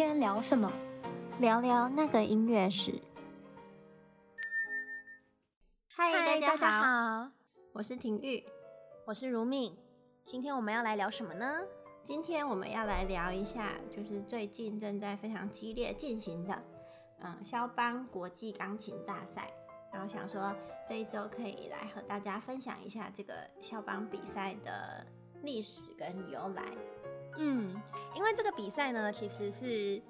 天聊什么？聊聊那个音乐史。嗨，大家好，我是婷玉，我是如敏。今天我们要来聊什么呢？今天我们要来聊一下，就是最近正在非常激烈进行的，嗯，肖邦国际钢琴大赛。然后想说这一周可以来和大家分享一下这个肖邦比赛的历史跟由来。嗯，因为这个比赛呢，其实是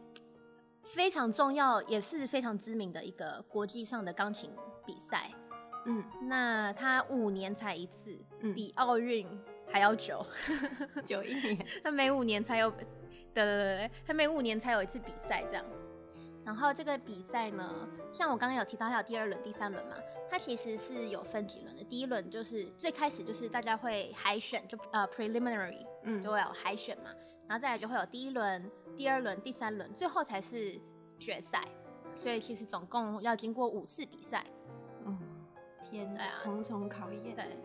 非常重要，也是非常知名的一个国际上的钢琴比赛。嗯，那它五年才一次，嗯，比奥运还要久，久一年。它每五年才有，对对对对，它每五年才有一次比赛这样。然后这个比赛呢，像我刚刚有提到，它有第二轮、第三轮嘛，它其实是有分几轮的。第一轮就是最开始就是大家会海选，就呃 preliminary，嗯，就会有海选嘛，然后再来就会有第一轮、第二轮、第三轮，最后才是决赛。所以其实总共要经过五次比赛。嗯，天啊，重重考验。对。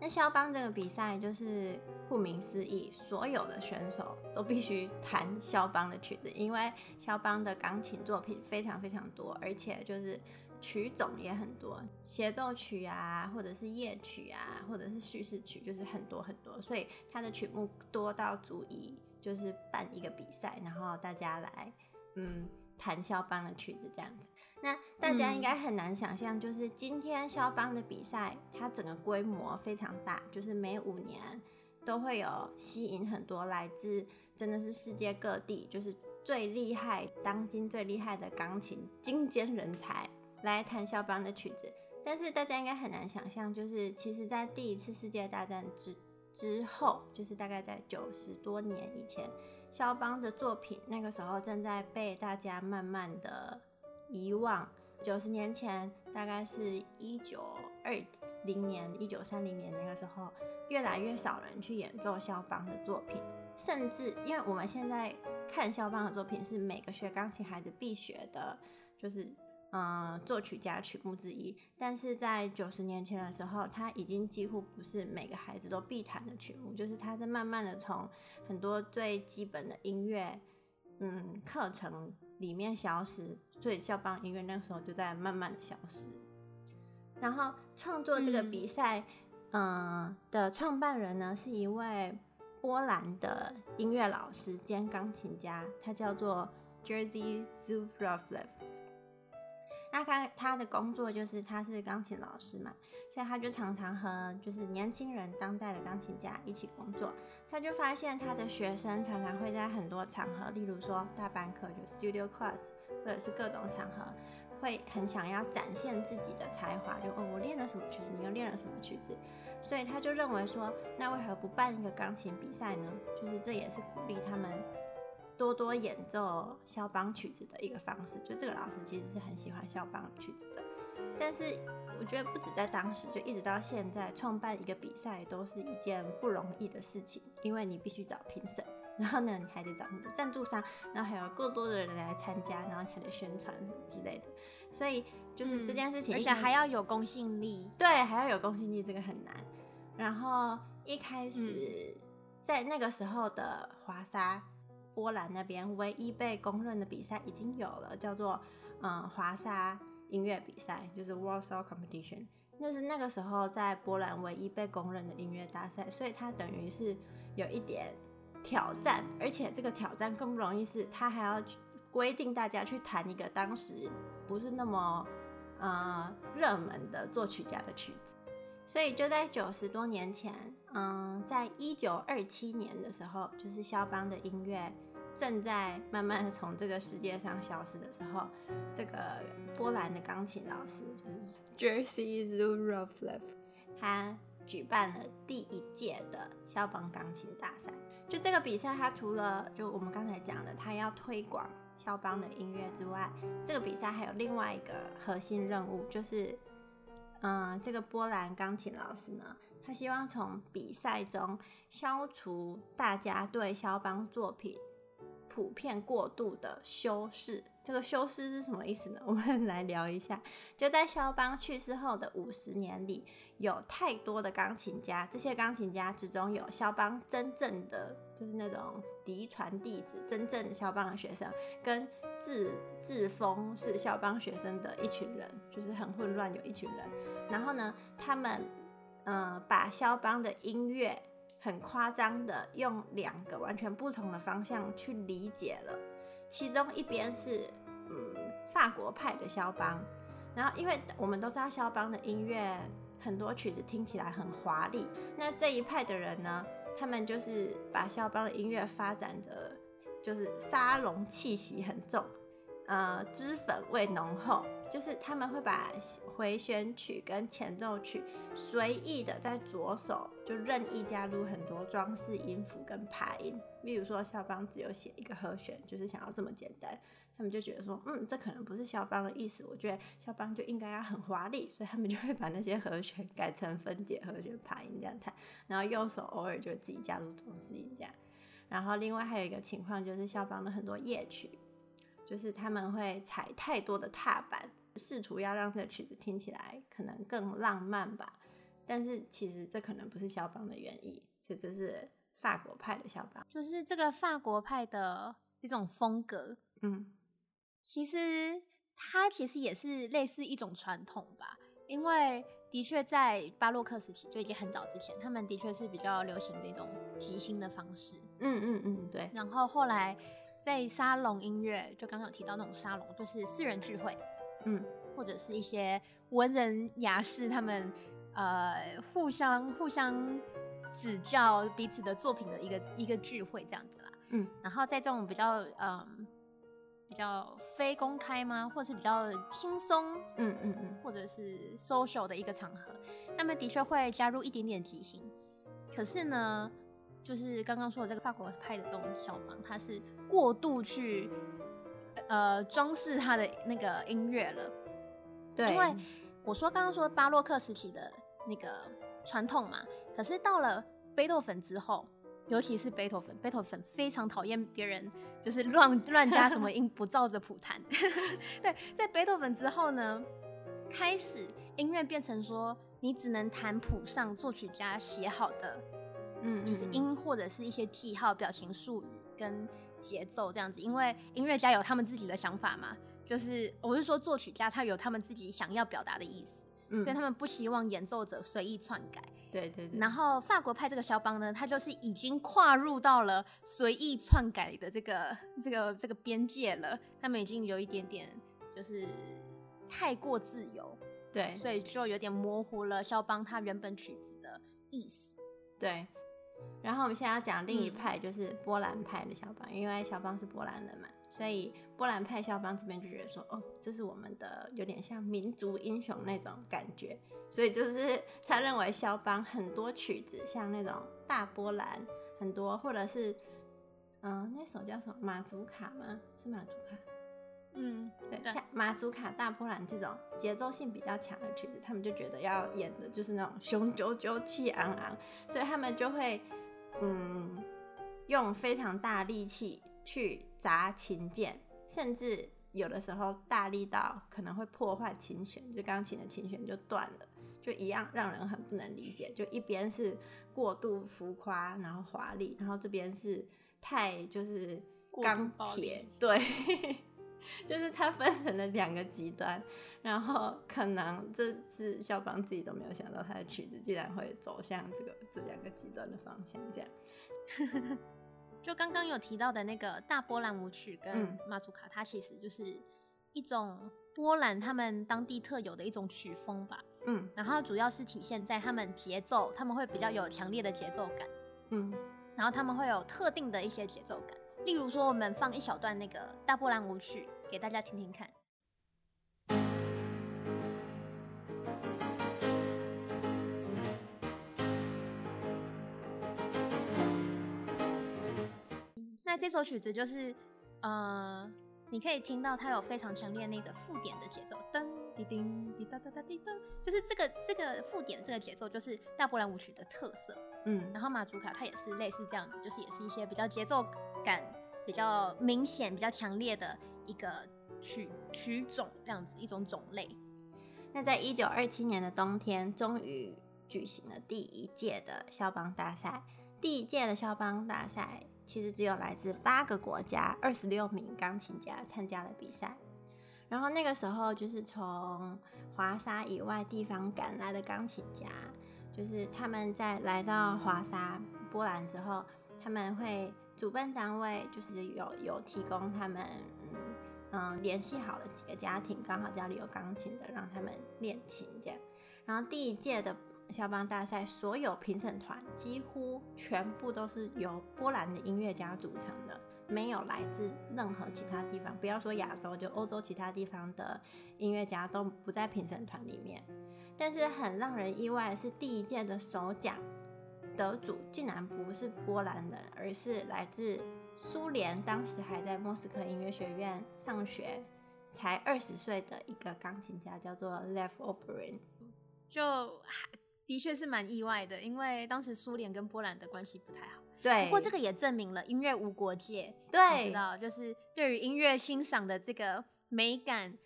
那肖邦这个比赛就是顾名思义，所有的选手都必须弹肖邦的曲子，因为肖邦的钢琴作品非常非常多，而且就是曲种也很多，协奏曲啊，或者是夜曲啊，或者是叙事曲，就是很多很多，所以他的曲目多到足以就是办一个比赛，然后大家来，嗯。弹肖邦的曲子这样子，那大家应该很难想象，就是今天肖邦的比赛，它整个规模非常大，就是每五年都会有吸引很多来自真的是世界各地，就是最厉害、当今最厉害的钢琴精尖人才来弹肖邦的曲子。但是大家应该很难想象，就是其实在第一次世界大战之之后，就是大概在九十多年以前。肖邦的作品那个时候正在被大家慢慢的遗忘。九十年前，大概是一九二零年、一九三零年那个时候，越来越少人去演奏肖邦的作品，甚至因为我们现在看肖邦的作品是每个学钢琴孩子必学的，就是。嗯，作曲家曲目之一，但是在九十年前的时候，它已经几乎不是每个孩子都必弹的曲目，就是它是慢慢的从很多最基本的音乐，嗯，课程里面消失，所以肖邦音乐那个时候就在慢慢的消失。然后创作这个比赛，嗯，嗯的创办人呢，是一位波兰的音乐老师兼钢琴家，他叫做 Jerzy Zurablev 那他他的工作就是他是钢琴老师嘛，所以他就常常和就是年轻人、当代的钢琴家一起工作。他就发现他的学生常常会在很多场合，例如说大班课就 studio class，或者是各种场合，会很想要展现自己的才华，就哦我练了什么曲子，你又练了什么曲子，所以他就认为说，那为何不办一个钢琴比赛呢？就是这也是鼓励他们。多多演奏肖邦曲子的一个方式，就这个老师其实是很喜欢肖邦曲子的。但是我觉得不止在当时，就一直到现在，创办一个比赛都是一件不容易的事情，因为你必须找评审，然后呢，你还得找你的赞助商，然后还有更多的人来参加，然后你还得宣传什么之类的。所以就是这件事情，而且还要有公信力。对，还要有公信力，这个很难。然后一开始在那个时候的华沙。波兰那边唯一被公认的比赛已经有了，叫做嗯华沙音乐比赛，就是 Warsaw Competition。那是那个时候在波兰唯一被公认的音乐大赛，所以它等于是有一点挑战，而且这个挑战更不容易，是它还要规定大家去弹一个当时不是那么呃热门的作曲家的曲子。所以就在九十多年前，嗯，在一九二七年的时候，就是肖邦的音乐正在慢慢的从这个世界上消失的时候，这个波兰的钢琴老师就是 Jerzy Zurablev，他举办了第一届的肖邦钢琴大赛。就这个比赛，他除了就我们刚才讲的，他要推广肖邦的音乐之外，这个比赛还有另外一个核心任务，就是。嗯，这个波兰钢琴老师呢，他希望从比赛中消除大家对肖邦作品普遍过度的修饰。这个修饰是什么意思呢？我们来聊一下。就在肖邦去世后的五十年里，有太多的钢琴家，这些钢琴家之中有肖邦真正的，就是那种嫡传弟子，真正肖邦的学生，跟自自封是肖邦学生的一群人，就是很混乱，有一群人。然后呢，他们嗯、把肖邦的音乐很夸张的用两个完全不同的方向去理解了。其中一边是嗯法国派的肖邦，然后因为我们都知道肖邦的音乐很多曲子听起来很华丽，那这一派的人呢，他们就是把肖邦的音乐发展的就是沙龙气息很重，呃，脂粉味浓厚。就是他们会把回旋曲跟前奏曲随意的在左手就任意加入很多装饰音符跟爬音，例如说肖邦只有写一个和弦，就是想要这么简单，他们就觉得说，嗯，这可能不是肖邦的意思，我觉得肖邦就应该要很华丽，所以他们就会把那些和弦改成分解和弦、爬音这样弹，然后右手偶尔就自己加入装饰音这样，然后另外还有一个情况就是肖邦的很多夜曲，就是他们会踩太多的踏板。试图要让这个曲子听起来可能更浪漫吧，但是其实这可能不是肖邦的原意，这这是法国派的肖邦，就是这个法国派的这种风格，嗯，其实它其实也是类似一种传统吧，因为的确在巴洛克时期就已经很早之前，他们的确是比较流行这种即兴的方式，嗯嗯嗯，对。然后后来在沙龙音乐，就刚刚有提到那种沙龙，就是私人聚会。嗯，或者是一些文人雅士，他们呃互相互相指教彼此的作品的一个一个聚会这样子啦。嗯，然后在这种比较嗯比较非公开吗，或者是比较轻松，嗯嗯嗯，或者是 social 的一个场合，那么的确会加入一点点即兴。可是呢，就是刚刚说的这个法国派的这种肖邦，他是过度去。呃，装饰他的那个音乐了，对，因为我说刚刚说巴洛克时期的那个传统嘛，可是到了贝多芬之后，尤其是贝多芬，贝多芬非常讨厌别人就是乱乱加什么音，不照着谱弹。对，在贝多芬之后呢，开始音乐变成说你只能弹谱上作曲家写好的，嗯，就是音或者是一些记号、表情术语跟。节奏这样子，因为音乐家有他们自己的想法嘛，就是我是说作曲家他有他们自己想要表达的意思，嗯，所以他们不希望演奏者随意篡改。对对对。然后法国派这个肖邦呢，他就是已经跨入到了随意篡改的这个这个这个边界了，他们已经有一点点就是太过自由，对，所以就有点模糊了肖邦他原本曲子的意思，对。然后我们现在要讲另一派，就是波兰派的肖邦，嗯，因为肖邦是波兰人嘛，所以波兰派肖邦这边就觉得说，哦，这是我们的有点像民族英雄那种感觉，所以就是他认为肖邦很多曲子像那种大波兰，很多或者是，嗯，那首叫什么马祖卡吗？是马祖卡？嗯，对，像马祖卡、大波兰这种节奏性比较强的曲子，他们就觉得要演的就是那种雄赳赳、气昂昂，所以他们就会，嗯，用非常大力气去砸琴键，甚至有的时候大力到可能会破坏琴弦，就钢琴的琴弦就断了，就一样让人很不能理解。就一边是过度浮夸，然后华丽，然后这边是太就是钢铁，对。就是他分成了两个极端，然后可能这是肖邦自己都没有想到，他的曲子竟然会走向这个这两个极端的方向。这样，就刚刚有提到的那个大波兰舞曲跟马祖卡，它其实就是一种波兰他们当地特有的一种曲风吧。嗯，然后主要是体现在他们节奏，他们会比较有强烈的节奏感。嗯，然后他们会有特定的一些节奏感。例如说，我们放一小段那个大波兰舞曲给大家听听看。那这首曲子就是，呃，你可以听到它有非常强烈那个附点的节奏，噔滴叮滴哒哒哒滴噔，就是这个这个附点这个节奏就是大波兰舞曲的特色。嗯，然后马祖卡它也是类似这样子，就是也是一些比较节奏感比较明显、比较强烈的一个曲曲种，这样子一种种类。那在一九二七年的冬天，终于举行了第一届的肖邦大赛。第一届的肖邦大赛其实只有来自八个国家二十六名钢琴家参加了比赛。然后那个时候，就是从华沙以外地方赶来的钢琴家，就是他们在来到华沙波兰之后，他们会主办单位就是有有提供他们嗯嗯联系好的几个家庭，刚好家里有钢琴的，让他们练琴这样。然后第一届的肖邦大赛，所有评审团几乎全部都是由波兰的音乐家组成的。没有来自任何其他地方，不要说亚洲，就欧洲其他地方的音乐家都不在评审团里面。但是很让人意外的是，第一届的首奖得主竟然不是波兰人，而是来自苏联，当时还在莫斯科音乐学院上学，才二十岁的一个钢琴家，叫做 Lev Oberin，。就的确是蛮意外的，因为当时苏联跟波兰的关系不太好。对，不过这个也证明了音乐无国界。对，你知道，就是对于音乐欣赏的这个美感，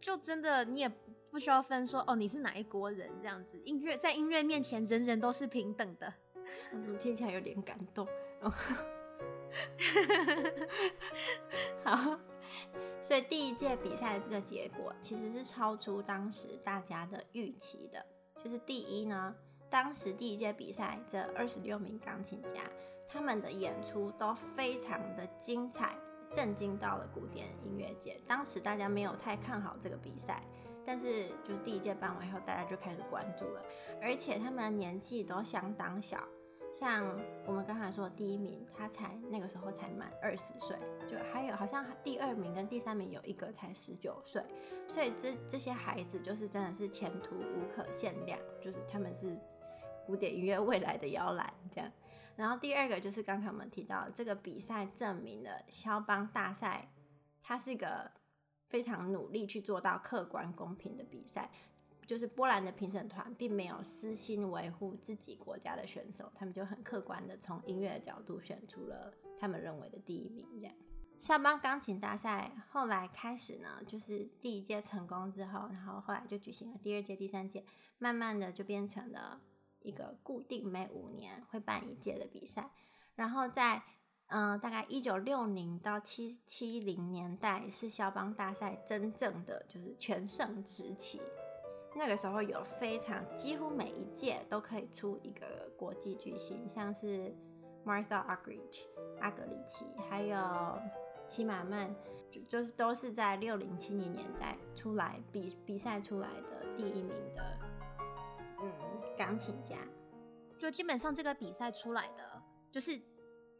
就真的你也不需要分说哦，你是哪一国人这样子。音乐在音乐面前，人人都是平等的。怎么听起来有点感动？好，所以第一届比赛的这个结果其实是超出当时大家的预期的，就是第一呢。当时第一届比赛，这二十六名钢琴家，他们的演出都非常的精彩，震惊到了古典音乐界。当时大家没有太看好这个比赛，但是就是第一届办完以后，大家就开始关注了。而且他们的年纪都相当小，像我们刚才说第一名，他才那个时候才满二十岁，就还有好像第二名跟第三名有一个才十九岁，所以这这些孩子就是真的是前途无可限量，就是他们是。古典音乐未来的摇篮，这样。然后第二个就是刚才我们提到这个比赛证明了肖邦大赛，它是一个非常努力去做到客观公平的比赛。就是波兰的评审团并没有私心维护自己国家的选手，他们就很客观的从音乐的角度选出了他们认为的第一名。这样，肖邦钢琴大赛后来开始呢，就是第一届成功之后，然后后来就举行了第二届、第三届，慢慢的就变成了。一个固定每五年会办一届的比赛，然后在嗯、大概一九六零到七七零年代是肖邦大赛真正的就是全盛时期。那个时候有非常几乎每一届都可以出一个国际巨星，像是 Martha Argerich 阿格里奇，还有齐马曼，就就是都是在六零七零年代出来比比赛出来的第一名的。嗯钢琴家，就基本上这个比赛出来的，就是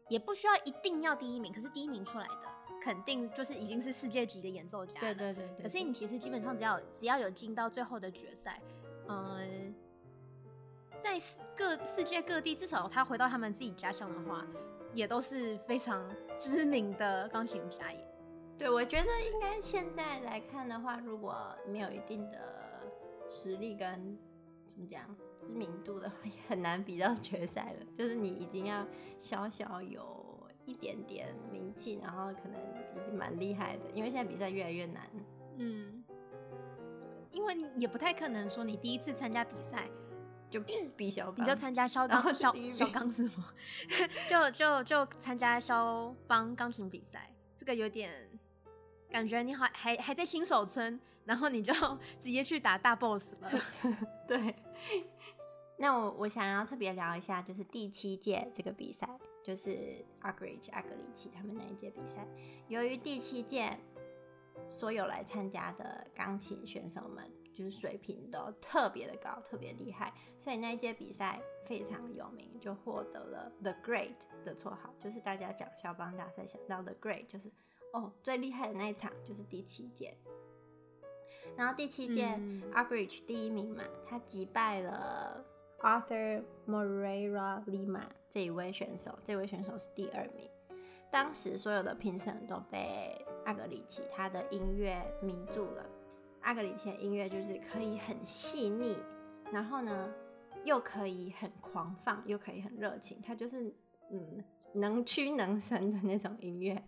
也不需要一定要第一名，可是第一名出来的，肯定就是已经是世界级的演奏家。对对对对。可是你其实基本上只要只要有进到最后的决赛，嗯，在各世界各地，至少他回到他们自己家乡的话，也都是非常知名的钢琴家耶。对，我觉得应该现在来看的话，如果没有一定的实力跟怎么讲？知名度的话 也很难比到决赛了，就是你已经要小小有一点点名气，然后可能已经蛮厉害的，因为现在比赛越来越难。嗯，因为你也不太可能说你第一次参加比赛就比小，你就参加 肖钢肖肖钢是吗？就就就参加肖邦钢琴比赛，这个有点感觉你好还还在新手村。然后你就直接去打大 boss 了，对。那我我想要特别聊一下，就是第七届这个比赛，就是 Argerich 阿格里奇他们那一届比赛。由于第七届所有来参加的钢琴选手们就是水平都特别的高，特别厉害，所以那一届比赛非常有名，就获得了 The Great 的绰号。就是大家讲肖邦大赛想到 The Great，就是哦最厉害的那一场就是第七届。然后第七届 Argerich 第一名嘛，他击败了 Arthur Moreira Lima 这一位选手，这位选手是第二名。当时所有的评审都被阿格里奇他的音乐迷住了。阿格里奇的音乐就是可以很细腻，然后呢又可以很狂放，又可以很热情。他就是嗯，能屈能伸的那种音乐。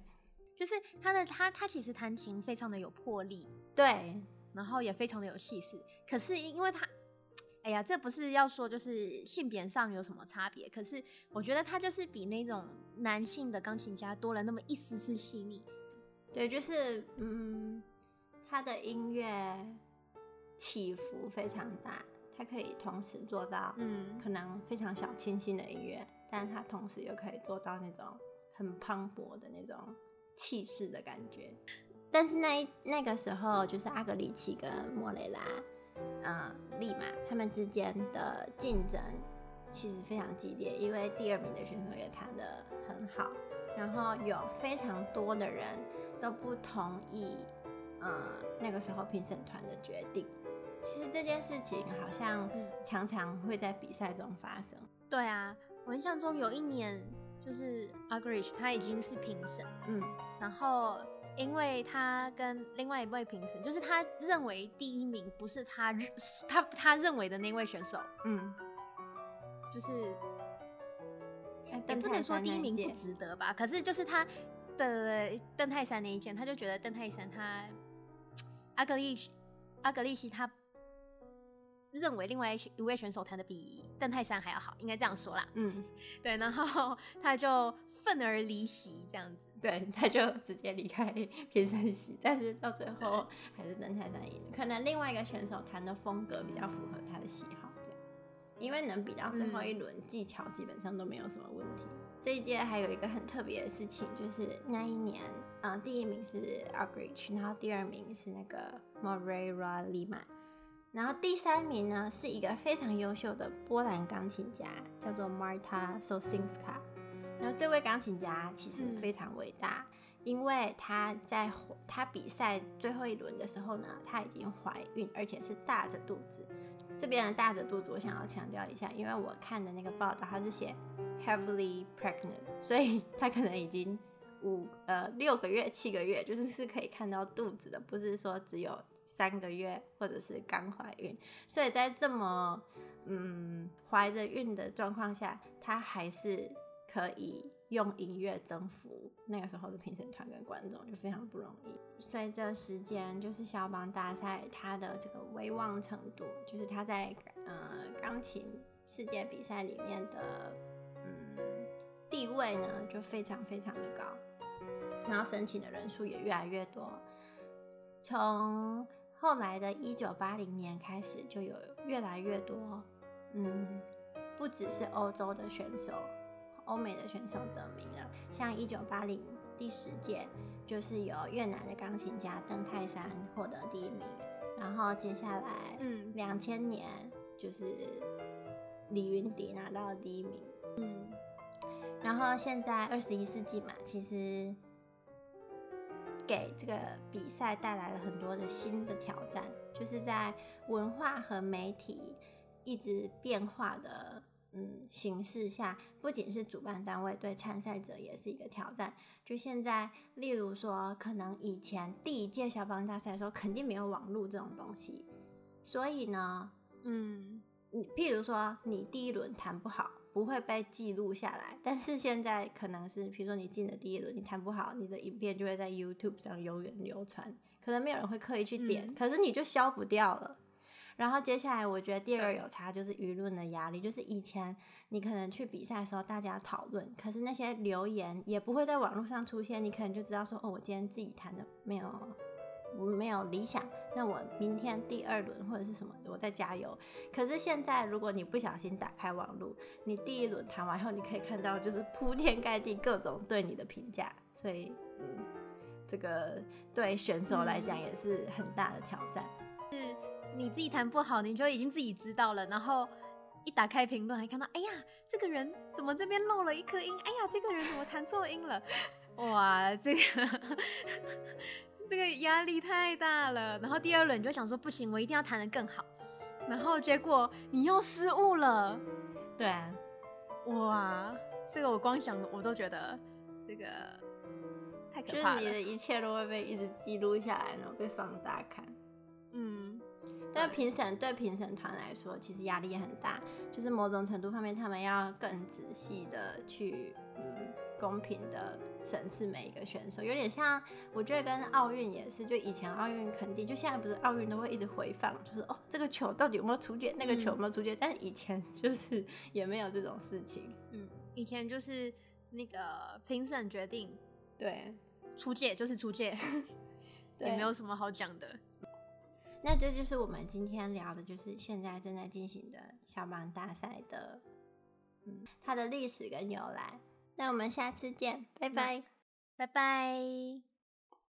就是他的他他其实弹琴非常的有魄力，对，然后也非常的有气势。可是因为他，哎呀，这不是要说就是性别上有什么差别，可是我觉得他就是比那种男性的钢琴家多了那么一丝丝细腻。对，就是嗯，他的音乐起伏非常大，他可以同时做到嗯，可能非常小清新的音乐，但他同时又可以做到那种很磅礴的那种。气势的感觉，但是那那个时候就是阿格里奇跟莫雷拉，嗯，立马他们之间的竞争其实非常激烈，因为第二名的选手也弹得很好，然后有非常多的人都不同意，嗯，那个时候评审团的决定。其实这件事情好像常常会在比赛中发生。对啊，我印象中有一年。就是 Agrish，他已经是评审，嗯，然后因为他跟另外一位评审，就是他认为第一名不是他他他认为的那位选手，嗯，就是也不能说第一名不值得吧，可是就是他的邓泰山那一件，他就觉得邓泰山他阿格利阿格利西他。认为另外一位选手弹的比邓泰山还要好，应该这样说啦。嗯，对，然后他就愤而离席，这样子。对，他就直接离开评审席，但是到最后还是邓泰山赢。可能另外一个选手弹的风格比较符合他的喜好，这样。因为能比到最后一轮，嗯、技巧基本上都没有什么问题。这一届还有一个很特别的事情，就是那一年，嗯、呃，第一名是 Argerich，然后第二名是那个 Moreira Lima。然后第三名呢，是一个非常优秀的波兰钢琴家，叫做 Marta Sosinska。然后这位钢琴家其实非常伟大，嗯、因为他在他比赛最后一轮的时候呢，他已经怀孕，而且是大着肚子。这边的大着肚子，我想要强调一下，因为我看的那个报道，他是写 heavily pregnant，所以他可能已经五呃六个月、七个月，就是是可以看到肚子的，不是说只有。三个月，或者是刚怀孕，所以在这么嗯怀着孕的状况下，他还是可以用音乐征服那个时候的评审团跟观众，就非常不容易。随着时间，就是肖邦大赛他的这个威望程度，就是他在呃钢琴世界比赛里面的嗯地位呢，就非常非常的高，然后申请的人数也越来越多，从后来的一九八零年开始，就有越来越多，嗯，不只是欧洲的选手，欧美的选手得名了。像一九八零第十届，就是由越南的钢琴家邓泰山获得第一名。然后接下来，嗯，两千年就是李云迪拿到了第一名。嗯，然后现在二十一世纪嘛，其实。给这个比赛带来了很多的新的挑战，就是在文化和媒体一直变化的嗯形式下，不仅是主办单位对参赛者也是一个挑战。就现在，例如说，可能以前第一届消防大赛的时候，肯定没有网络这种东西，所以呢，嗯，你譬如说，你第一轮弹不好。不会被记录下来，但是现在可能是，比如说你进了第一轮，你弹不好，你的影片就会在 YouTube 上永远流传，可能没有人会刻意去点，嗯、可是你就消不掉了。然后接下来，我觉得第二个有差就是舆论的压力，就是以前你可能去比赛的时候大家讨论，可是那些留言也不会在网络上出现，你可能就知道说，哦，我今天自己弹的没有。没有理想，那我明天第二轮或者是什么，我再加油。可是现在，如果你不小心打开网络，你第一轮弹完后，你可以看到就是铺天盖地各种对你的评价，所以，嗯，这个对选手来讲也是很大的挑战。是你自己弹不好，你就已经自己知道了，然后一打开评论，还看到，哎呀，这个人怎么这边漏了一颗音？哎呀，这个人怎么弹错音了？哇，这个。这个压力太大了，然后第二轮你就想说不行，我一定要弹得更好，然后结果你又失误了，对啊，哇，这个我光想我都觉得这个太可怕了。就是你的一切都会被一直记录下来，然后被放大看。嗯，但评审对评审团来说，其实压力也很大，就是某种程度方面，他们要更仔细的去，嗯，公平的审视每一个选手，有点像，我觉得跟奥运也是，就以前奥运肯定，就现在不是奥运都会一直回放，就是哦，这个球到底有没有出界，那个球有没有出界，嗯、但以前 就是也没有这种事情，嗯，以前就是那个评审决定，对，出界就是出界，也没有什么好讲的。那这就是我们今天聊的，就是现在正在进行的肖邦大赛的，嗯，它的历史跟由来。那我们下次见，拜拜，拜拜。